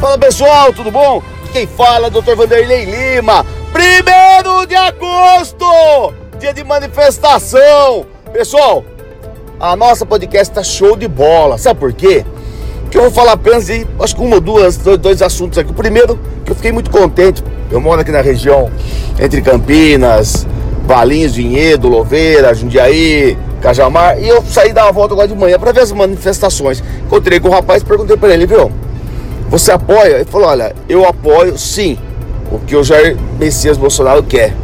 Fala pessoal, tudo bom? Quem fala é Dr. Vanderlei Lima. Primeiro de agosto, dia de manifestação. Pessoal, a nossa podcast tá show de bola. Sabe por quê? Que eu vou falar apenas de, acho que uma ou duas, dois, dois assuntos aqui. O primeiro, que eu fiquei muito contente. Eu moro aqui na região entre Campinas, Valinhos, Vinhedo, Louveira, Jundiaí, Cajamar. E eu saí dar uma volta agora de manhã para ver as manifestações. Encontrei com o rapaz e perguntei para ele, viu? Você apoia? Ele falou: Olha, eu apoio sim o que o Jair Messias Bolsonaro quer,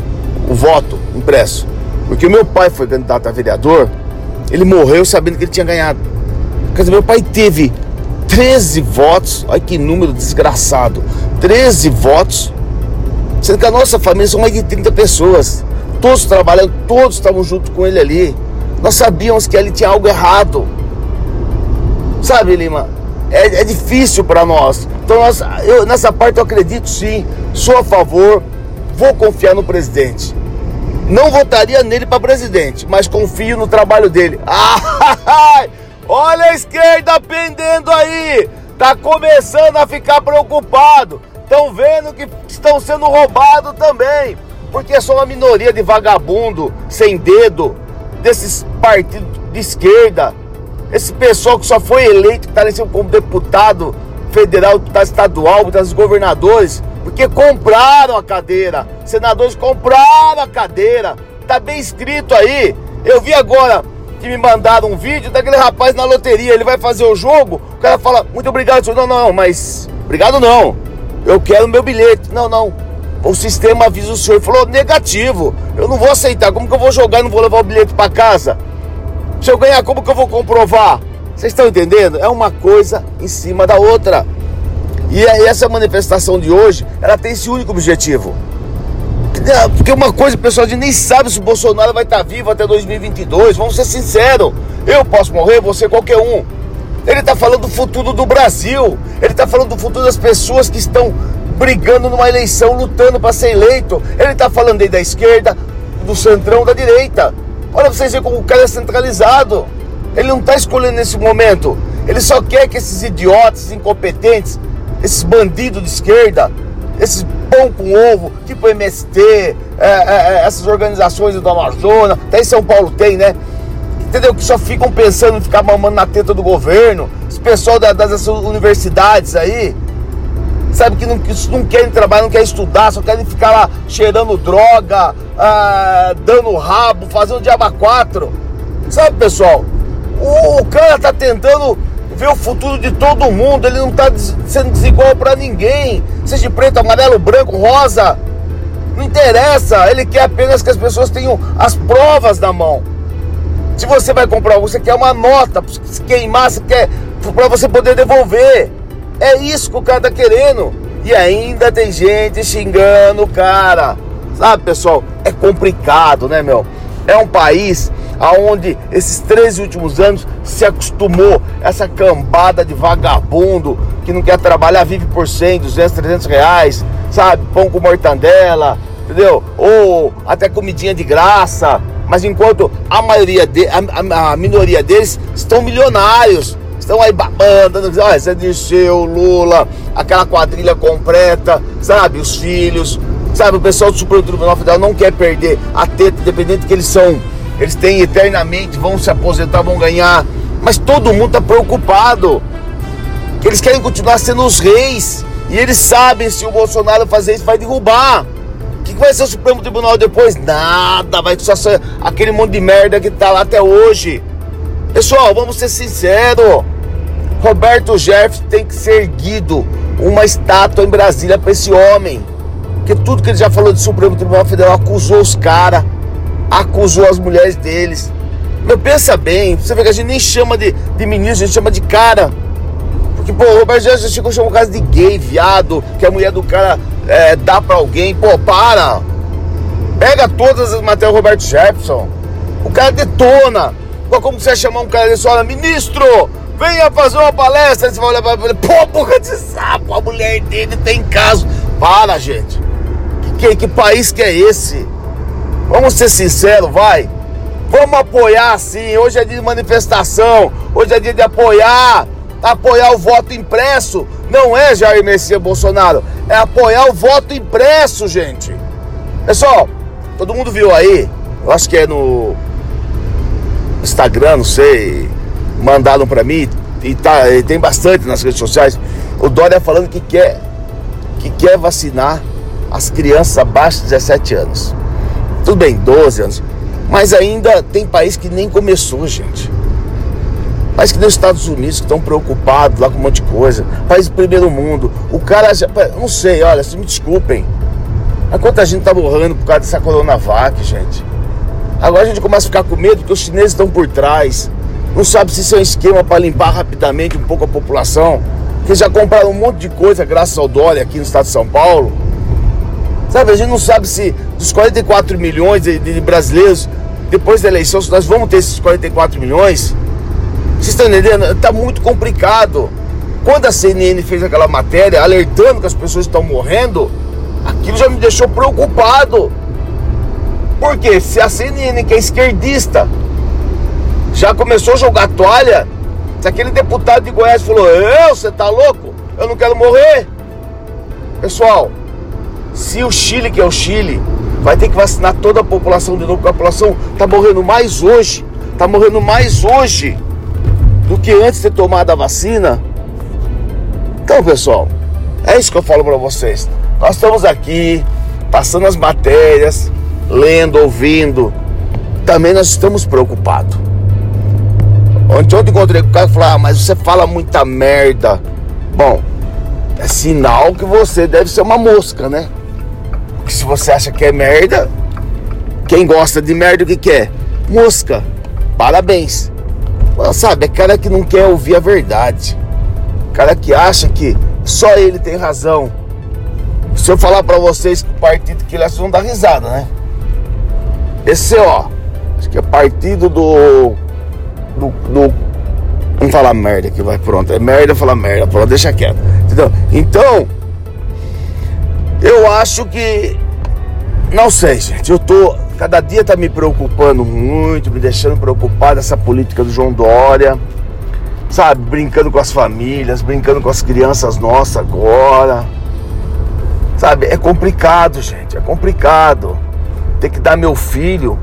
o voto impresso. Porque o meu pai foi candidato a vereador, ele morreu sabendo que ele tinha ganhado. Quer dizer, meu pai teve 13 votos, olha que número desgraçado: 13 votos, sendo que a nossa família são mais de 30 pessoas, todos trabalhando, todos estavam junto com ele ali. Nós sabíamos que ali tinha algo errado. Sabe, Lima? É, é difícil para nós. Então, nós, eu, nessa parte eu acredito sim, sou a favor, vou confiar no presidente. Não votaria nele para presidente, mas confio no trabalho dele. Ah, olha a esquerda pendendo aí, tá começando a ficar preocupado. Estão vendo que estão sendo roubados também, porque é só uma minoria de vagabundo sem dedo desses partidos de esquerda esse pessoal que só foi eleito, que está como deputado federal, deputado estadual, deputados governadores, porque compraram a cadeira. Senadores compraram a cadeira. Tá bem escrito aí. Eu vi agora que me mandaram um vídeo daquele rapaz na loteria. Ele vai fazer o jogo. O cara fala, muito obrigado, senhor. Não, não, mas. Obrigado não. Eu quero meu bilhete. Não, não. O sistema avisa o senhor. Ele falou, negativo. Eu não vou aceitar. Como que eu vou jogar e não vou levar o bilhete para casa? Se eu ganhar, como que eu vou comprovar? Vocês estão entendendo? É uma coisa em cima da outra. E essa manifestação de hoje, ela tem esse único objetivo. Porque uma coisa, pessoal, a gente nem sabe se o Bolsonaro vai estar vivo até 2022. Vamos ser sinceros. Eu posso morrer, você qualquer um. Ele está falando do futuro do Brasil. Ele está falando do futuro das pessoas que estão brigando numa eleição, lutando para ser eleito. Ele está falando aí da esquerda, do centrão, da direita. Olha vocês verem como o cara é centralizado. Ele não está escolhendo nesse momento. Ele só quer que esses idiotas, incompetentes, esses bandidos de esquerda, esses pão com ovo, tipo MST, é, é, é, essas organizações do Amazonas, até em São Paulo tem, né? Entendeu? Que só ficam pensando em ficar mamando na teta do governo. Esse pessoal das, das universidades aí, sabe que não, que não querem trabalhar, não querem estudar, só querem ficar lá cheirando droga, ah, dando rabo, fazendo diaba 4. Sabe, pessoal? O, o, cara tá tentando ver o futuro de todo mundo, ele não tá sendo desigual para ninguém. Seja preto, amarelo, branco, rosa. Não interessa, ele quer apenas que as pessoas tenham as provas na mão. Se você vai comprar, você quer uma nota, se queimar, você quer para você poder devolver. É isso que o cara tá querendo. E ainda tem gente xingando o cara. Sabe, pessoal? É complicado, né, meu? É um país aonde esses três últimos anos se acostumou essa cambada de vagabundo que não quer trabalhar, vive por 100, 200, 300 reais, sabe? Pão com mortandela, entendeu? Ou até comidinha de graça. Mas enquanto a maioria, de, a, a minoria deles estão milionários, estão aí babando, olha, Zé Dirceu, Lula, aquela quadrilha completa, sabe? Os filhos, sabe? O pessoal do Supremo Tribunal Federal não quer perder a teta, independente que eles são, eles têm eternamente, vão se aposentar, vão ganhar, mas todo mundo está preocupado, que eles querem continuar sendo os reis, e eles sabem se o Bolsonaro fazer isso vai derrubar. O que vai ser o Supremo Tribunal depois? Nada, vai só ser aquele monte de merda que está lá até hoje. Pessoal, vamos ser sinceros. Roberto Jefferson tem que ser erguido uma estátua em Brasília para esse homem. Porque tudo que ele já falou do Supremo Tribunal Federal acusou os caras, acusou as mulheres deles. Meu, pensa bem, você vê que a gente nem chama de, de ministro, a gente chama de cara. Porque, pô, o Roberto Jefferson chegou a chamar o caso de gay, viado, que a mulher do cara é, dá pra alguém. Pô, para! Pega todas as matérias do Roberto Jefferson. O cara detona. Como você chamar um cara desse? Olha, ministro, venha fazer uma palestra. Você vai olhar ele, pô, boca de sapo, a mulher dele tem caso. Para, gente. Que, que, que país que é esse? Vamos ser sinceros, vai. Vamos apoiar sim. Hoje é dia de manifestação. Hoje é dia de apoiar apoiar o voto impresso. Não é Jair Messias Bolsonaro, é apoiar o voto impresso, gente. Pessoal, todo mundo viu aí, eu acho que é no Instagram, não sei, mandaram para mim e tá, e tem bastante nas redes sociais. O Dória falando que quer que quer vacinar as crianças abaixo de 17 anos. Tudo bem, 12 anos. Mas ainda tem país que nem começou, gente. País que nem os Estados Unidos que estão preocupados lá com um monte de coisa. País do primeiro mundo. O cara já. Não sei, olha, se me desculpem. Mas quanta gente tá morrendo por causa dessa Coronavac, gente. Agora a gente começa a ficar com medo porque os chineses estão por trás. Não sabe se isso é um esquema para limpar rapidamente um pouco a população. Que já compraram um monte de coisa graças ao Dória aqui no estado de São Paulo. Sabe, a gente não sabe se dos 44 milhões de, de brasileiros, depois da eleição, se nós vamos ter esses 44 milhões. Vocês estão entendendo? Está muito complicado. Quando a CNN fez aquela matéria alertando que as pessoas estão morrendo, aquilo já me deixou preocupado. Porque se a CNN, que é esquerdista, já começou a jogar toalha, se aquele deputado de Goiás falou, eu, você tá louco? Eu não quero morrer. Pessoal, se o Chile, que é o Chile, vai ter que vacinar toda a população de novo, porque a população tá morrendo mais hoje, tá morrendo mais hoje do que antes de ter tomado a vacina. Então, pessoal, é isso que eu falo para vocês. Nós estamos aqui passando as matérias, lendo, ouvindo, também nós estamos preocupados. Ontem, ontem encontrei com o cara e falou: ah, mas você fala muita merda. Bom, é sinal que você deve ser uma mosca, né? Porque se você acha que é merda, quem gosta de merda o que quer? Mosca. Parabéns. Sabe, é cara que não quer ouvir a verdade. Cara que acha que só ele tem razão. Se eu falar para vocês que o partido que ele é, vão dar risada, né? Esse, ó, acho que é partido do. do. do não falar merda que vai, pronto. É merda falar merda, pronto, deixa quieto. Entendeu? Então, eu acho que. Não sei, gente. Eu tô. Cada dia tá me preocupando muito, me deixando preocupado essa política do João Dória. Sabe, brincando com as famílias, brincando com as crianças nossas agora. Sabe, é complicado, gente. É complicado ter que dar meu filho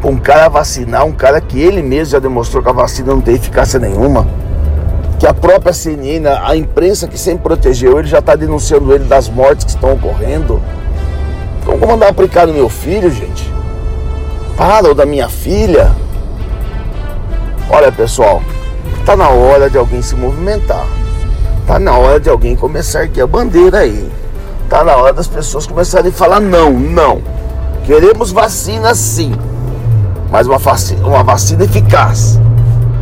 para um cara vacinar, um cara que ele mesmo já demonstrou que a vacina não tem eficácia nenhuma. Que a própria CNN, a imprensa que sempre protegeu ele, já está denunciando ele das mortes que estão ocorrendo. Como vou mandar aplicar no meu filho, gente? Para, ou da minha filha? Olha, pessoal, tá na hora de alguém se movimentar. Tá na hora de alguém começar aqui a bandeira aí. Tá na hora das pessoas começarem a falar não, não. Queremos vacina sim, mas uma vacina, uma vacina eficaz.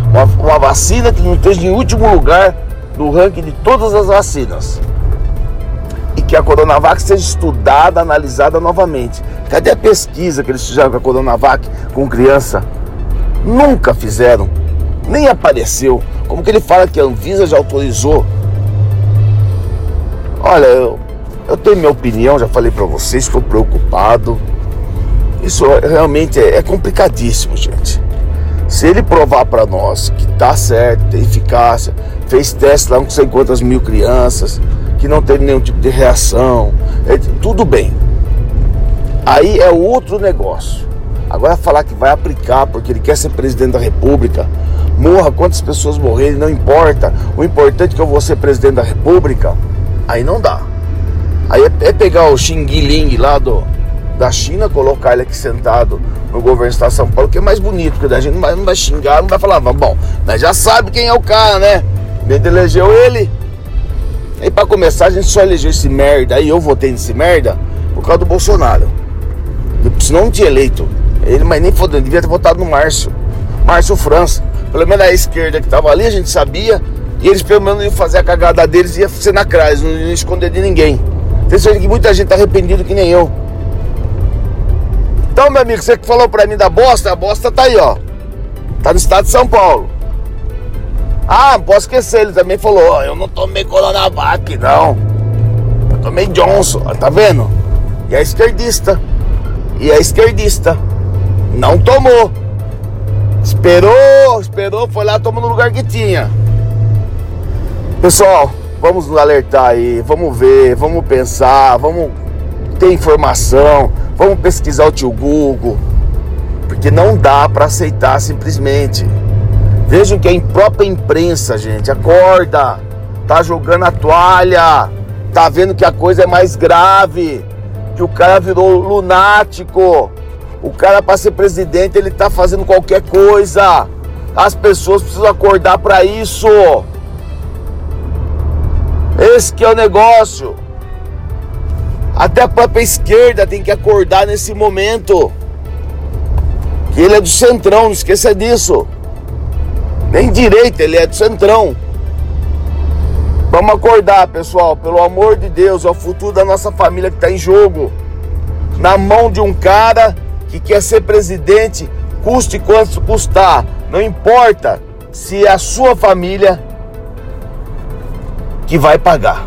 Uma, uma vacina que não esteja em último lugar no ranking de todas as vacinas. E que a Coronavac seja estudada, analisada novamente. Cadê a pesquisa que eles fizeram com a Coronavac com criança? Nunca fizeram, nem apareceu. Como que ele fala que a Anvisa já autorizou? Olha, eu, eu tenho minha opinião, já falei para vocês, estou preocupado. Isso realmente é, é complicadíssimo, gente. Se ele provar para nós que tá certo, tem eficácia, fez teste lá com sei quantas mil crianças, que não teve nenhum tipo de reação, é, tudo bem. Aí é outro negócio. Agora falar que vai aplicar porque ele quer ser presidente da república, morra quantas pessoas morrerem, não importa. O importante é que eu vou ser presidente da república, aí não dá. Aí é, é pegar o Xing Ling lá do, da China, colocar ele aqui sentado no governo do Estado de São Paulo, que é mais bonito, porque a gente não vai, não vai xingar, não vai falar, bom, mas já sabe quem é o cara, né? Gente elegeu ele. E para começar, a gente só elegeu esse merda, aí eu votei nesse merda por causa do Bolsonaro. Senão não tinha eleito ele, mas nem fodendo, devia ter votado no Márcio. Márcio França. Pelo menos a esquerda que tava ali, a gente sabia. E eles pelo menos iam fazer a cagada deles e ia ser na crase, não iam esconder de ninguém. Tem certeza que muita gente tá arrependido que nem eu. Então, meu amigo, você que falou pra mim da bosta, a bosta tá aí, ó. Tá no estado de São Paulo. Ah, não posso esquecer, ele também falou, eu não tomei Coronavac, não. Eu tomei Johnson, ó, tá vendo? E é esquerdista. E é esquerdista. Não tomou. Esperou, esperou, foi lá, tomou no lugar que tinha. Pessoal, vamos nos alertar aí, vamos ver, vamos pensar, vamos ter informação, vamos pesquisar o tio Google, porque não dá para aceitar simplesmente. Vejam que a própria imprensa, gente, acorda, tá jogando a toalha, tá vendo que a coisa é mais grave, que o cara virou lunático. O cara para ser presidente, ele tá fazendo qualquer coisa. As pessoas precisam acordar para isso. Esse que é o negócio. Até a própria esquerda tem que acordar nesse momento. Que ele é do centrão, não esqueça disso. Nem direita, ele é do centrão. Vamos acordar, pessoal, pelo amor de Deus, é o futuro da nossa família que está em jogo. Na mão de um cara que quer ser presidente, custe quanto custar. Não importa se é a sua família que vai pagar.